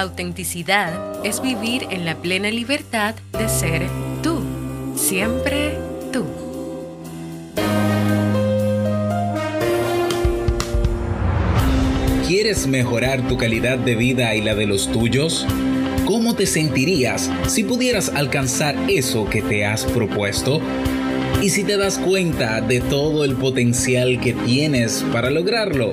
Autenticidad es vivir en la plena libertad de ser tú, siempre tú. ¿Quieres mejorar tu calidad de vida y la de los tuyos? ¿Cómo te sentirías si pudieras alcanzar eso que te has propuesto? ¿Y si te das cuenta de todo el potencial que tienes para lograrlo?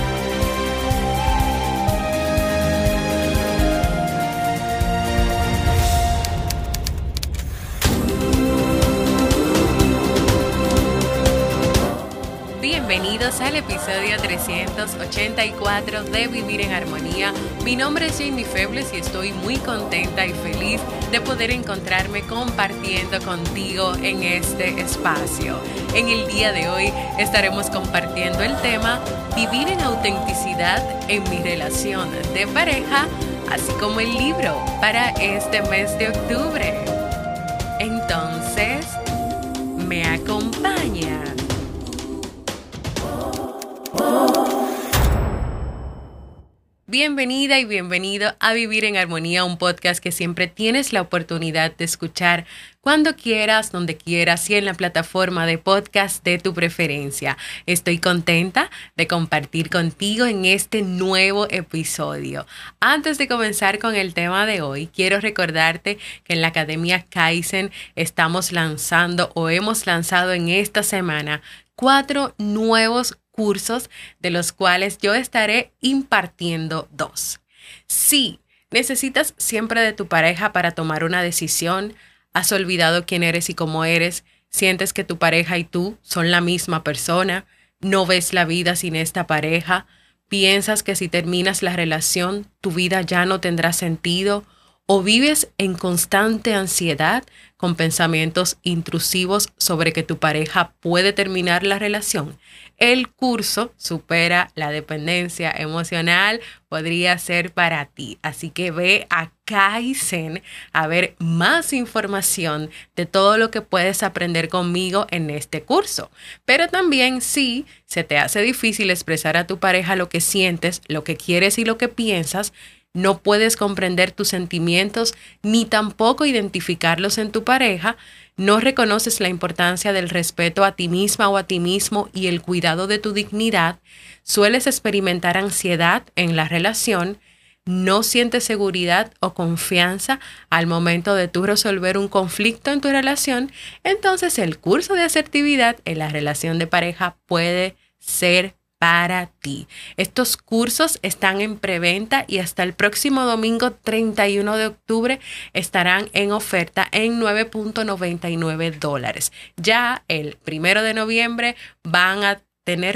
Al episodio 384 de Vivir en Armonía. Mi nombre es Jamie Febles y estoy muy contenta y feliz de poder encontrarme compartiendo contigo en este espacio. En el día de hoy estaremos compartiendo el tema Vivir en autenticidad en mi relación de pareja, así como el libro para este mes de octubre. Entonces, ¿me acompaña? Bienvenida y bienvenido a Vivir en Armonía, un podcast que siempre tienes la oportunidad de escuchar cuando quieras, donde quieras y en la plataforma de podcast de tu preferencia. Estoy contenta de compartir contigo en este nuevo episodio. Antes de comenzar con el tema de hoy, quiero recordarte que en la Academia Kaizen estamos lanzando o hemos lanzado en esta semana cuatro nuevos cursos de los cuales yo estaré impartiendo dos. Si necesitas siempre de tu pareja para tomar una decisión, has olvidado quién eres y cómo eres, sientes que tu pareja y tú son la misma persona, no ves la vida sin esta pareja, piensas que si terminas la relación tu vida ya no tendrá sentido, o vives en constante ansiedad con pensamientos intrusivos sobre que tu pareja puede terminar la relación, el curso supera la dependencia emocional podría ser para ti. Así que ve a Kaizen a ver más información de todo lo que puedes aprender conmigo en este curso. Pero también si se te hace difícil expresar a tu pareja lo que sientes, lo que quieres y lo que piensas, no puedes comprender tus sentimientos ni tampoco identificarlos en tu pareja, no reconoces la importancia del respeto a ti misma o a ti mismo y el cuidado de tu dignidad, sueles experimentar ansiedad en la relación, no sientes seguridad o confianza al momento de resolver un conflicto en tu relación, entonces el curso de asertividad en la relación de pareja puede ser para ti. Estos cursos están en preventa y hasta el próximo domingo 31 de octubre estarán en oferta en 9.99 dólares. Ya el primero de noviembre van a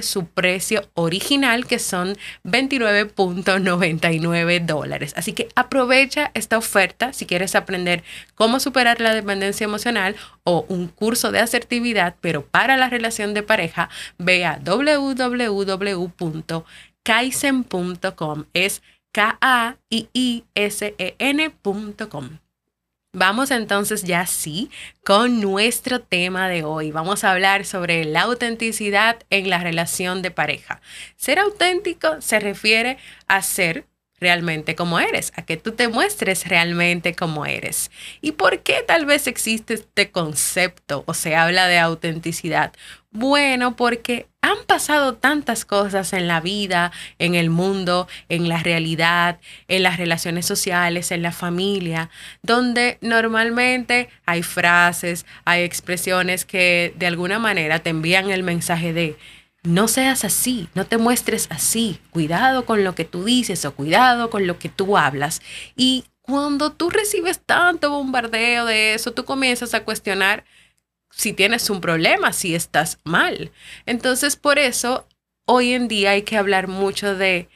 su precio original que son 29.99 dólares. Así que aprovecha esta oferta si quieres aprender cómo superar la dependencia emocional o un curso de asertividad, pero para la relación de pareja, ve a www.kaizen.com. Es K-A-I-I-S-E-N.com. Vamos entonces ya sí con nuestro tema de hoy. Vamos a hablar sobre la autenticidad en la relación de pareja. Ser auténtico se refiere a ser realmente como eres, a que tú te muestres realmente como eres. ¿Y por qué tal vez existe este concepto o se habla de autenticidad? Bueno, porque han pasado tantas cosas en la vida, en el mundo, en la realidad, en las relaciones sociales, en la familia, donde normalmente hay frases, hay expresiones que de alguna manera te envían el mensaje de no seas así, no te muestres así, cuidado con lo que tú dices o cuidado con lo que tú hablas. Y cuando tú recibes tanto bombardeo de eso, tú comienzas a cuestionar si tienes un problema, si estás mal. Entonces, por eso, hoy en día hay que hablar mucho de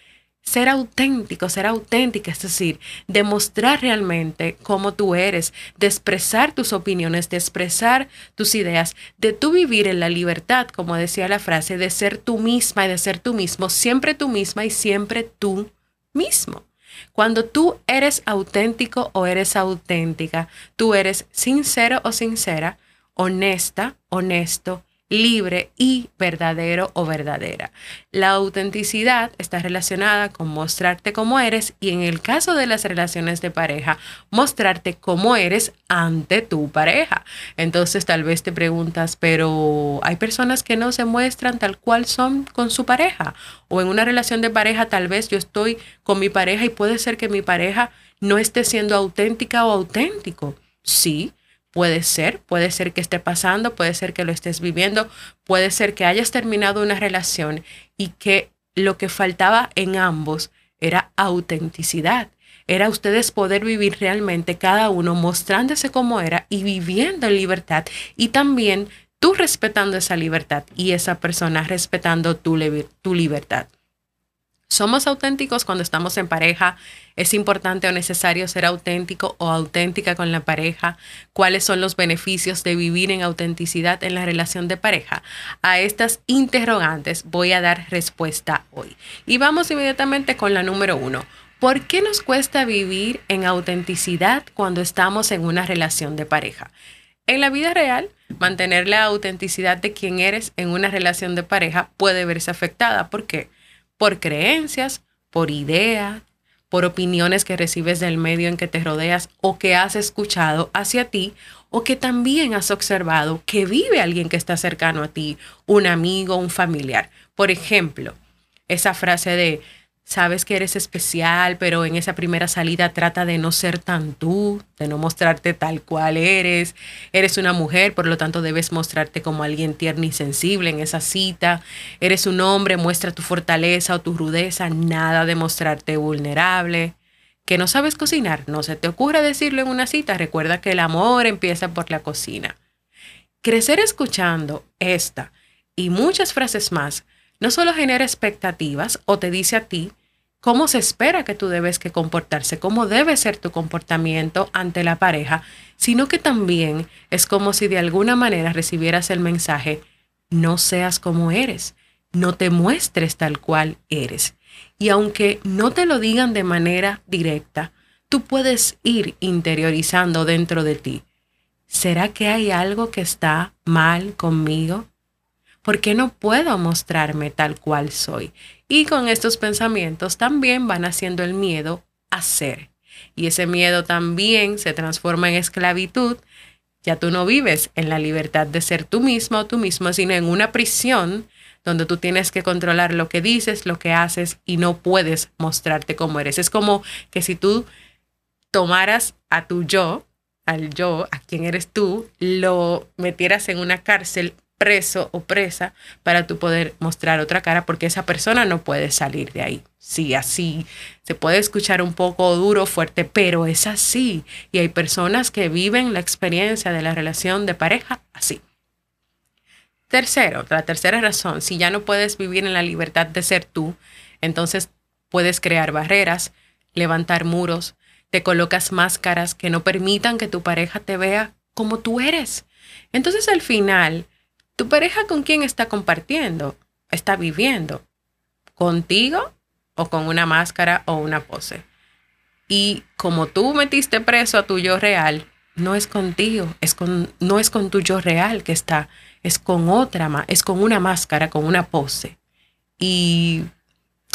ser auténtico, ser auténtica, es decir, demostrar realmente cómo tú eres, de expresar tus opiniones, de expresar tus ideas, de tú vivir en la libertad, como decía la frase, de ser tú misma y de ser tú mismo, siempre tú misma y siempre tú mismo. Cuando tú eres auténtico o eres auténtica, tú eres sincero o sincera, honesta, honesto, libre y verdadero o verdadera. La autenticidad está relacionada con mostrarte cómo eres y en el caso de las relaciones de pareja, mostrarte cómo eres ante tu pareja. Entonces tal vez te preguntas, pero hay personas que no se muestran tal cual son con su pareja o en una relación de pareja tal vez yo estoy con mi pareja y puede ser que mi pareja no esté siendo auténtica o auténtico. Sí, Puede ser, puede ser que esté pasando, puede ser que lo estés viviendo, puede ser que hayas terminado una relación y que lo que faltaba en ambos era autenticidad. Era ustedes poder vivir realmente cada uno mostrándose como era y viviendo en libertad y también tú respetando esa libertad y esa persona respetando tu, tu libertad. Somos auténticos cuando estamos en pareja. Es importante o necesario ser auténtico o auténtica con la pareja. ¿Cuáles son los beneficios de vivir en autenticidad en la relación de pareja? A estas interrogantes voy a dar respuesta hoy. Y vamos inmediatamente con la número uno. ¿Por qué nos cuesta vivir en autenticidad cuando estamos en una relación de pareja? En la vida real, mantener la autenticidad de quien eres en una relación de pareja puede verse afectada. ¿Por qué? Por creencias, por ideas, por opiniones que recibes del medio en que te rodeas o que has escuchado hacia ti o que también has observado que vive alguien que está cercano a ti, un amigo, un familiar. Por ejemplo, esa frase de sabes que eres especial, pero en esa primera salida trata de no ser tan tú, de no mostrarte tal cual eres. Eres una mujer, por lo tanto debes mostrarte como alguien tierno y sensible en esa cita. Eres un hombre, muestra tu fortaleza o tu rudeza, nada de mostrarte vulnerable. Que no sabes cocinar, no se te ocurra decirlo en una cita, recuerda que el amor empieza por la cocina. Crecer escuchando esta y muchas frases más no solo genera expectativas o te dice a ti cómo se espera que tú debes que comportarse, cómo debe ser tu comportamiento ante la pareja, sino que también es como si de alguna manera recibieras el mensaje, no seas como eres, no te muestres tal cual eres. Y aunque no te lo digan de manera directa, tú puedes ir interiorizando dentro de ti. ¿Será que hay algo que está mal conmigo? ¿Por qué no puedo mostrarme tal cual soy? Y con estos pensamientos también van haciendo el miedo a ser. Y ese miedo también se transforma en esclavitud. Ya tú no vives en la libertad de ser tú mismo o tú mismo, sino en una prisión donde tú tienes que controlar lo que dices, lo que haces y no puedes mostrarte como eres. Es como que si tú tomaras a tu yo, al yo, a quien eres tú, lo metieras en una cárcel preso o presa para tú poder mostrar otra cara porque esa persona no puede salir de ahí. Sí, así se puede escuchar un poco duro, fuerte, pero es así. Y hay personas que viven la experiencia de la relación de pareja así. Tercero, la tercera razón, si ya no puedes vivir en la libertad de ser tú, entonces puedes crear barreras, levantar muros, te colocas máscaras que no permitan que tu pareja te vea como tú eres. Entonces al final, ¿Tu pareja con quién está compartiendo? ¿Está viviendo? ¿Contigo o con una máscara o una pose? Y como tú metiste preso a tu yo real, no es contigo, es con, no es con tu yo real que está, es con otra, es con una máscara, con una pose. Y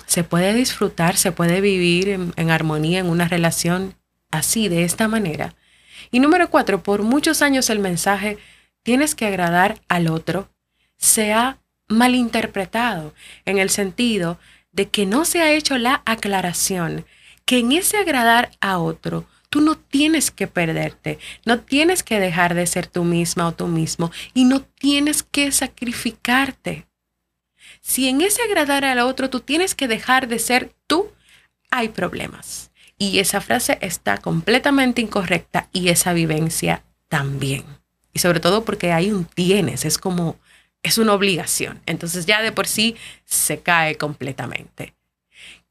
se puede disfrutar, se puede vivir en, en armonía en una relación así, de esta manera. Y número cuatro, por muchos años el mensaje tienes que agradar al otro, se ha malinterpretado en el sentido de que no se ha hecho la aclaración que en ese agradar a otro, tú no tienes que perderte, no tienes que dejar de ser tú misma o tú mismo y no tienes que sacrificarte. Si en ese agradar al otro tú tienes que dejar de ser tú, hay problemas. Y esa frase está completamente incorrecta y esa vivencia también. Y sobre todo porque hay un tienes, es como, es una obligación. Entonces ya de por sí se cae completamente.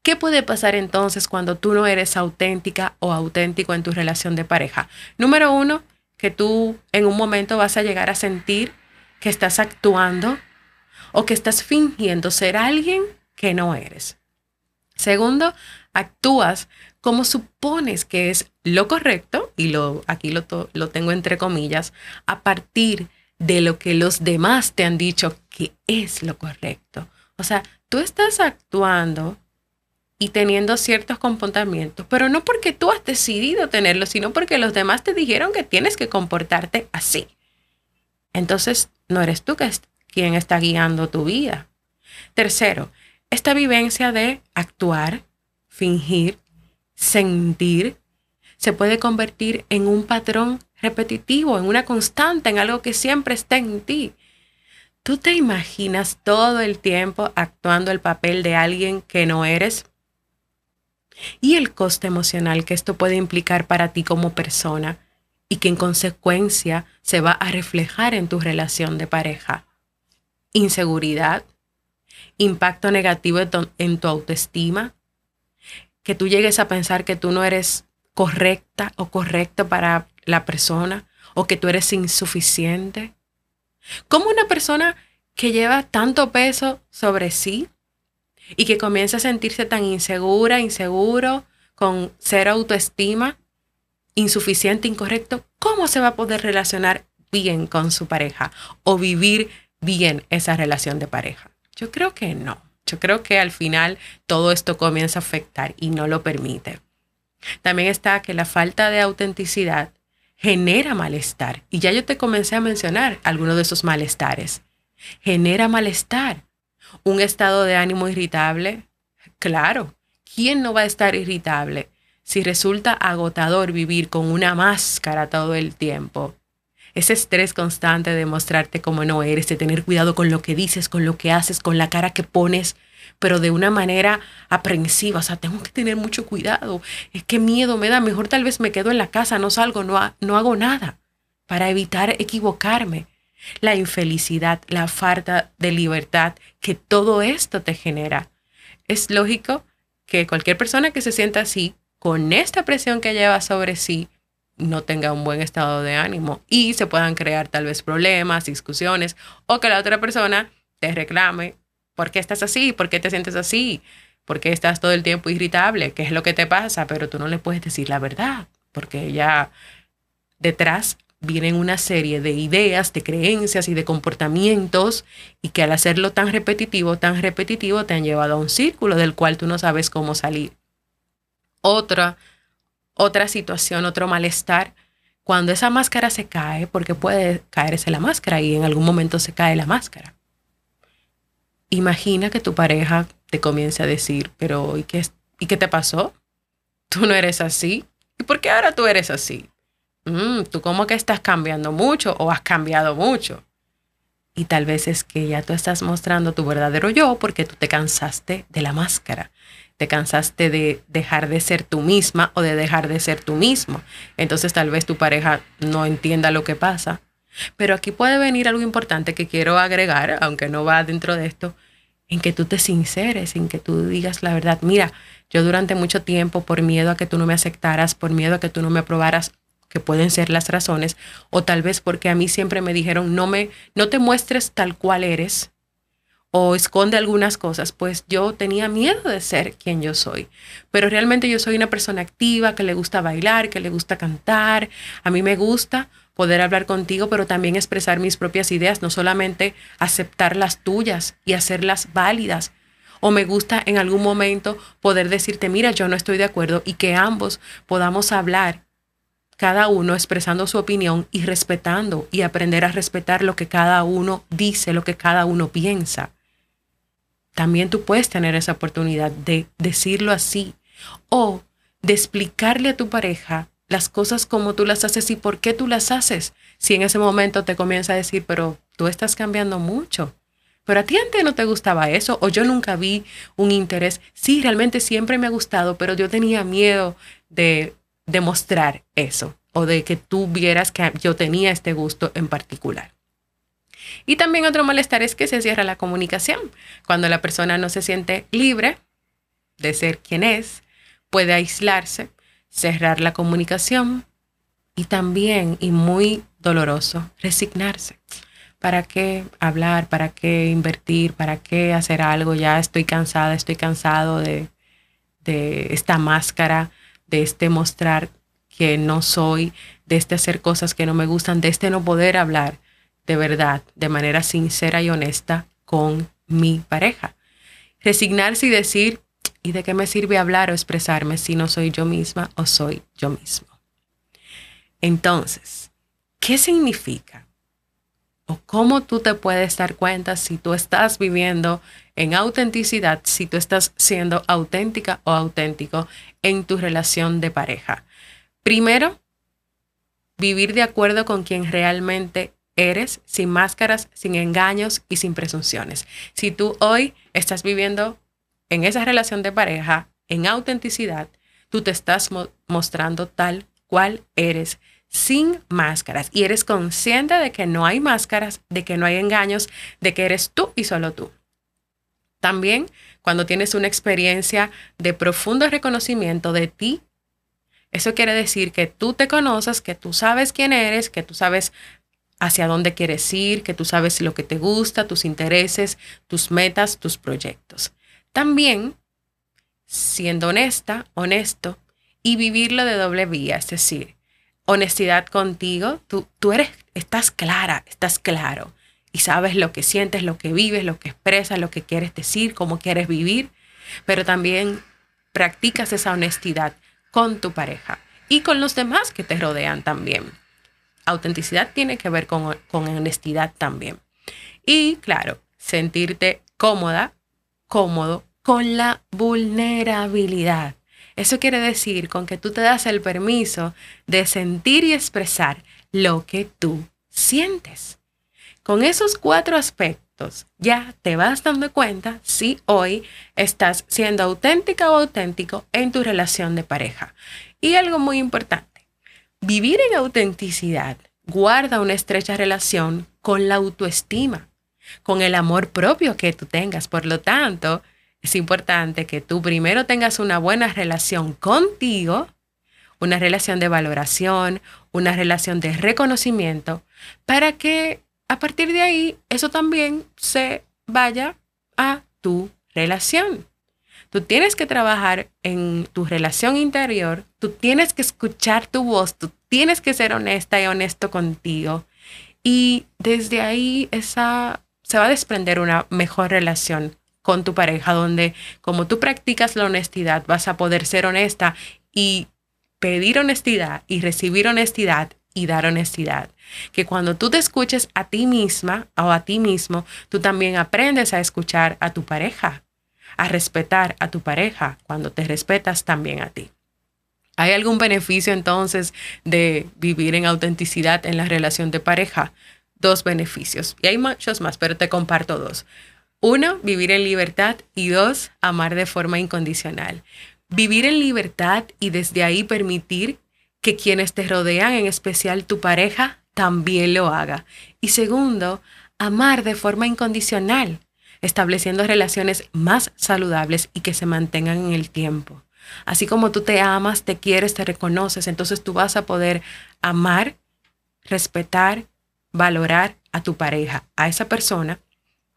¿Qué puede pasar entonces cuando tú no eres auténtica o auténtico en tu relación de pareja? Número uno, que tú en un momento vas a llegar a sentir que estás actuando o que estás fingiendo ser alguien que no eres. Segundo, actúas como supones que es lo correcto, y lo, aquí lo, lo tengo entre comillas, a partir de lo que los demás te han dicho que es lo correcto. O sea, tú estás actuando y teniendo ciertos comportamientos, pero no porque tú has decidido tenerlos, sino porque los demás te dijeron que tienes que comportarte así. Entonces, no eres tú quien está guiando tu vida. Tercero, esta vivencia de actuar, fingir, sentir, se puede convertir en un patrón repetitivo, en una constante, en algo que siempre está en ti. ¿Tú te imaginas todo el tiempo actuando el papel de alguien que no eres? Y el coste emocional que esto puede implicar para ti como persona y que en consecuencia se va a reflejar en tu relación de pareja. Inseguridad, impacto negativo en tu, autoestima, que tú llegues a pensar que tú no eres correcta o correcto para la persona o que tú eres insuficiente. ¿Cómo una persona que lleva tanto peso sobre sí y que comienza a sentirse tan insegura, inseguro, con cero autoestima, insuficiente, incorrecto, ¿cómo se va a poder relacionar bien con su pareja o vivir bien esa relación de pareja? Yo creo que no. Yo creo que al final todo esto comienza a afectar y no lo permite. También está que la falta de autenticidad genera malestar. Y ya yo te comencé a mencionar algunos de esos malestares. Genera malestar. Un estado de ánimo irritable. Claro, ¿quién no va a estar irritable si resulta agotador vivir con una máscara todo el tiempo? Ese estrés constante de mostrarte como no eres, de tener cuidado con lo que dices, con lo que haces, con la cara que pones, pero de una manera aprensiva. O sea, tengo que tener mucho cuidado. Es que miedo me da. Mejor tal vez me quedo en la casa, no salgo, no, no hago nada para evitar equivocarme. La infelicidad, la falta de libertad que todo esto te genera. Es lógico que cualquier persona que se sienta así, con esta presión que lleva sobre sí, no tenga un buen estado de ánimo y se puedan crear tal vez problemas, discusiones o que la otra persona te reclame, ¿por qué estás así? ¿Por qué te sientes así? ¿Por qué estás todo el tiempo irritable? ¿Qué es lo que te pasa? Pero tú no le puedes decir la verdad, porque ya detrás vienen una serie de ideas, de creencias y de comportamientos y que al hacerlo tan repetitivo, tan repetitivo, te han llevado a un círculo del cual tú no sabes cómo salir. Otra otra situación, otro malestar, cuando esa máscara se cae, porque puede caerse la máscara y en algún momento se cae la máscara. Imagina que tu pareja te comience a decir, pero ¿y qué, ¿y qué te pasó? Tú no eres así. ¿Y por qué ahora tú eres así? Mm, tú como que estás cambiando mucho o has cambiado mucho. Y tal vez es que ya tú estás mostrando tu verdadero yo porque tú te cansaste de la máscara te cansaste de dejar de ser tú misma o de dejar de ser tú mismo. Entonces tal vez tu pareja no entienda lo que pasa. Pero aquí puede venir algo importante que quiero agregar, aunque no va dentro de esto, en que tú te sinceres, en que tú digas la verdad. Mira, yo durante mucho tiempo, por miedo a que tú no me aceptaras, por miedo a que tú no me aprobaras, que pueden ser las razones, o tal vez porque a mí siempre me dijeron, no me, no te muestres tal cual eres, o esconde algunas cosas, pues yo tenía miedo de ser quien yo soy. Pero realmente yo soy una persona activa, que le gusta bailar, que le gusta cantar. A mí me gusta poder hablar contigo, pero también expresar mis propias ideas, no solamente aceptar las tuyas y hacerlas válidas. O me gusta en algún momento poder decirte, mira, yo no estoy de acuerdo y que ambos podamos hablar, cada uno expresando su opinión y respetando y aprender a respetar lo que cada uno dice, lo que cada uno piensa también tú puedes tener esa oportunidad de decirlo así o de explicarle a tu pareja las cosas como tú las haces y por qué tú las haces. Si en ese momento te comienza a decir, pero tú estás cambiando mucho, pero a ti antes no te gustaba eso o yo nunca vi un interés. Sí, realmente siempre me ha gustado, pero yo tenía miedo de demostrar eso o de que tú vieras que yo tenía este gusto en particular. Y también otro malestar es que se cierra la comunicación. Cuando la persona no se siente libre de ser quien es, puede aislarse, cerrar la comunicación y también, y muy doloroso, resignarse. ¿Para qué hablar? ¿Para qué invertir? ¿Para qué hacer algo? Ya estoy cansada, estoy cansado de, de esta máscara, de este mostrar que no soy, de este hacer cosas que no me gustan, de este no poder hablar de verdad, de manera sincera y honesta con mi pareja. Resignarse y decir, ¿y de qué me sirve hablar o expresarme si no soy yo misma o soy yo mismo? Entonces, ¿qué significa? ¿O cómo tú te puedes dar cuenta si tú estás viviendo en autenticidad, si tú estás siendo auténtica o auténtico en tu relación de pareja? Primero, vivir de acuerdo con quien realmente eres, sin máscaras, sin engaños y sin presunciones. Si tú hoy estás viviendo en esa relación de pareja, en autenticidad, tú te estás mostrando tal cual eres, sin máscaras. Y eres consciente de que no hay máscaras, de que no hay engaños, de que eres tú y solo tú. También cuando tienes una experiencia de profundo reconocimiento de ti, eso quiere decir que tú te conoces, que tú sabes quién eres, que tú sabes hacia dónde quieres ir, que tú sabes lo que te gusta, tus intereses, tus metas, tus proyectos. También, siendo honesta, honesto, y vivirlo de doble vía, es decir, honestidad contigo, tú, tú eres, estás clara, estás claro, y sabes lo que sientes, lo que vives, lo que expresas, lo que quieres decir, cómo quieres vivir, pero también practicas esa honestidad con tu pareja y con los demás que te rodean también autenticidad tiene que ver con, honestidad también. Y claro, sentirte cómoda, cómodo con la vulnerabilidad. Eso quiere decir con que tú te das el permiso de sentir y expresar lo que tú sientes. Con esos cuatro aspectos ya te vas dando cuenta si hoy estás siendo auténtica o auténtico en tu relación de pareja. Y algo muy importante, Vivir en autenticidad guarda una estrecha relación con la autoestima, con el amor propio que tú tengas. Por lo tanto, es importante que tú primero tengas una buena relación contigo, una relación de valoración, una relación de reconocimiento, para que a partir de ahí eso también se vaya a tu relación. Tú tienes que trabajar en tu relación interior, tú tienes que escuchar tu voz, tú tienes que ser honesta y honesto contigo. Y desde ahí esa, se va a desprender una mejor relación con tu pareja, donde como tú practicas la honestidad, vas a poder ser honesta y pedir honestidad y recibir honestidad y dar honestidad. Que cuando tú te escuches a ti misma o a ti mismo, tú también aprendes a escuchar a tu pareja a respetar a tu pareja cuando te respetas también a ti. ¿Hay algún beneficio entonces de vivir en autenticidad en la relación de pareja? Dos beneficios. Y hay muchos más, pero te comparto dos. Uno, vivir en libertad y dos, amar de forma incondicional. Vivir en libertad y desde ahí permitir que quienes te rodean, en especial tu pareja, también lo haga. Y segundo, amar de forma incondicional estableciendo relaciones más saludables y que se mantengan en el tiempo. Así como tú te amas, te quieres, te reconoces, entonces tú vas a poder amar, respetar, valorar a tu pareja, a esa persona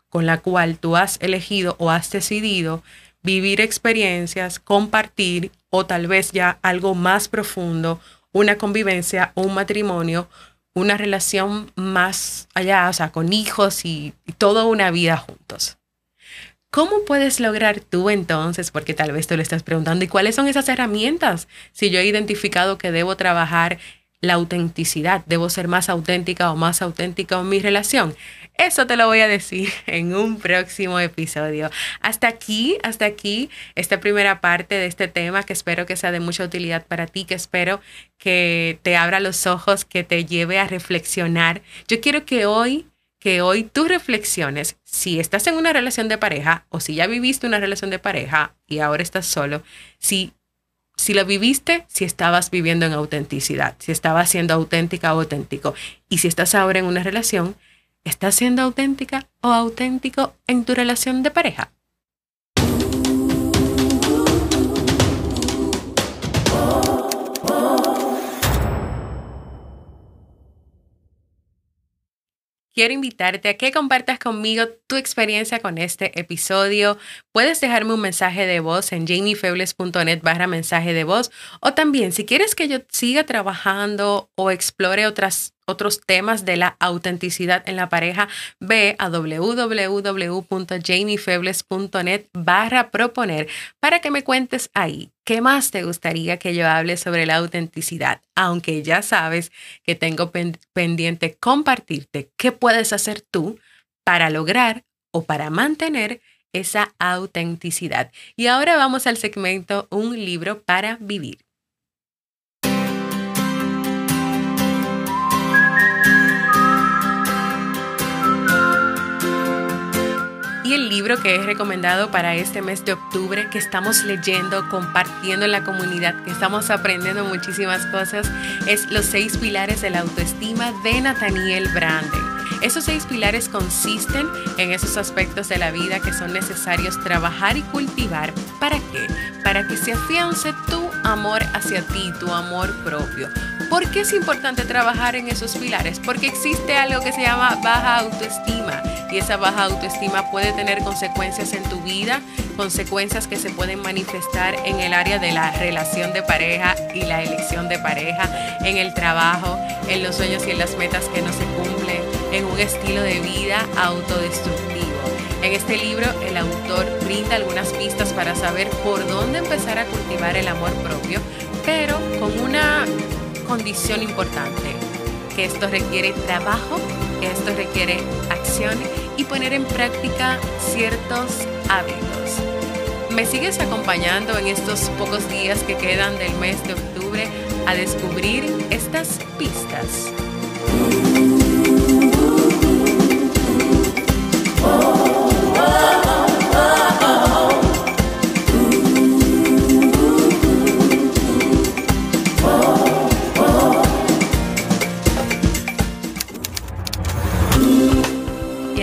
con la cual tú has elegido o has decidido vivir experiencias, compartir o tal vez ya algo más profundo, una convivencia, un matrimonio, una relación más allá, o sea, con hijos y, y toda una vida juntos. ¿Cómo puedes lograr tú entonces? Porque tal vez te lo estás preguntando, ¿y cuáles son esas herramientas? Si yo he identificado que debo trabajar la autenticidad, debo ser más auténtica o más auténtica en mi relación. Eso te lo voy a decir en un próximo episodio. Hasta aquí, hasta aquí, esta primera parte de este tema que espero que sea de mucha utilidad para ti, que espero que te abra los ojos, que te lleve a reflexionar. Yo quiero que hoy que hoy tú reflexiones si estás en una relación de pareja o si ya viviste una relación de pareja y ahora estás solo, si, si lo viviste, si estabas viviendo en autenticidad, si estabas siendo auténtica o auténtico. Y si estás ahora en una relación, ¿estás siendo auténtica o auténtico en tu relación de pareja? Quiero invitarte a que compartas conmigo tu experiencia con este episodio. Puedes dejarme un mensaje de voz en jamiefebles.net barra mensaje de voz o también si quieres que yo siga trabajando o explore otras otros temas de la autenticidad en la pareja, ve a www.jamiefebles.net barra proponer para que me cuentes ahí qué más te gustaría que yo hable sobre la autenticidad, aunque ya sabes que tengo pendiente compartirte qué puedes hacer tú para lograr o para mantener esa autenticidad. Y ahora vamos al segmento Un libro para vivir. Libro que es recomendado para este mes de octubre, que estamos leyendo, compartiendo en la comunidad, que estamos aprendiendo muchísimas cosas, es Los seis pilares de la autoestima de Nathaniel Branden. Esos seis pilares consisten en esos aspectos de la vida que son necesarios trabajar y cultivar. ¿Para qué? Para que se afiance tu amor hacia ti, tu amor propio. ¿Por qué es importante trabajar en esos pilares? Porque existe algo que se llama baja autoestima y esa baja autoestima puede tener consecuencias en tu vida, consecuencias que se pueden manifestar en el área de la relación de pareja y la elección de pareja, en el trabajo, en los sueños y en las metas que no se cumplen, en un estilo de vida autodestructivo. En este libro el autor brinda algunas pistas para saber por dónde empezar a cultivar el amor propio, pero con una condición importante, que esto requiere trabajo esto requiere acción y poner en práctica ciertos hábitos. ¿Me sigues acompañando en estos pocos días que quedan del mes de octubre a descubrir estas pistas?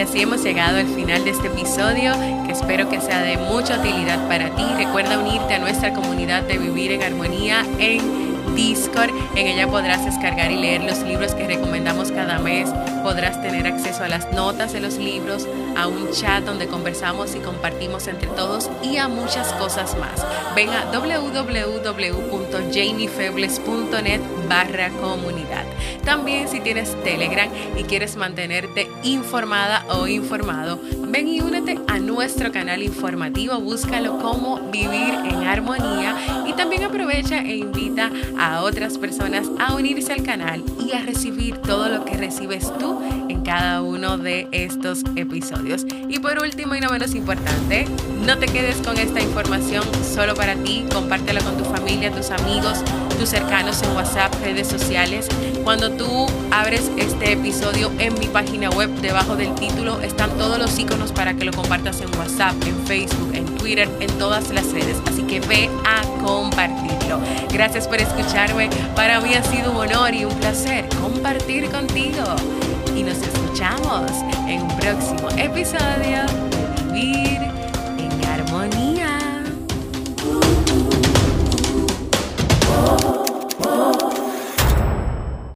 Así hemos llegado al final de este episodio, que espero que sea de mucha utilidad para ti. Recuerda unirte a nuestra comunidad de Vivir en Armonía en Discord. En ella podrás descargar y leer los libros que recomendamos cada mes. Podrás tener acceso a las notas de los libros, a un chat donde conversamos y compartimos entre todos y a muchas cosas más. Ven a www.jamiefebles.net barra comunidad. También si tienes Telegram y quieres mantenerte informada o informado, ven y únete a nuestro canal informativo. Búscalo como Vivir en Armonía y también aprovecha e invita a otras personas a unirse al canal y a recibir todo lo que recibes tú en cada uno de estos episodios. Y por último y no menos importante, no te quedes con esta información solo para ti, compártela con tu familia, tus amigos, tus cercanos en WhatsApp, redes sociales. Cuando tú abres este episodio en mi página web, debajo del título están todos los iconos para que lo compartas en WhatsApp, en Facebook, en Twitter, en todas las redes. Así que ve a compartirlo. Gracias por escucharme. Para mí ha sido un honor y un placer compartir contigo. Y nos escuchamos en un próximo episodio de Vivir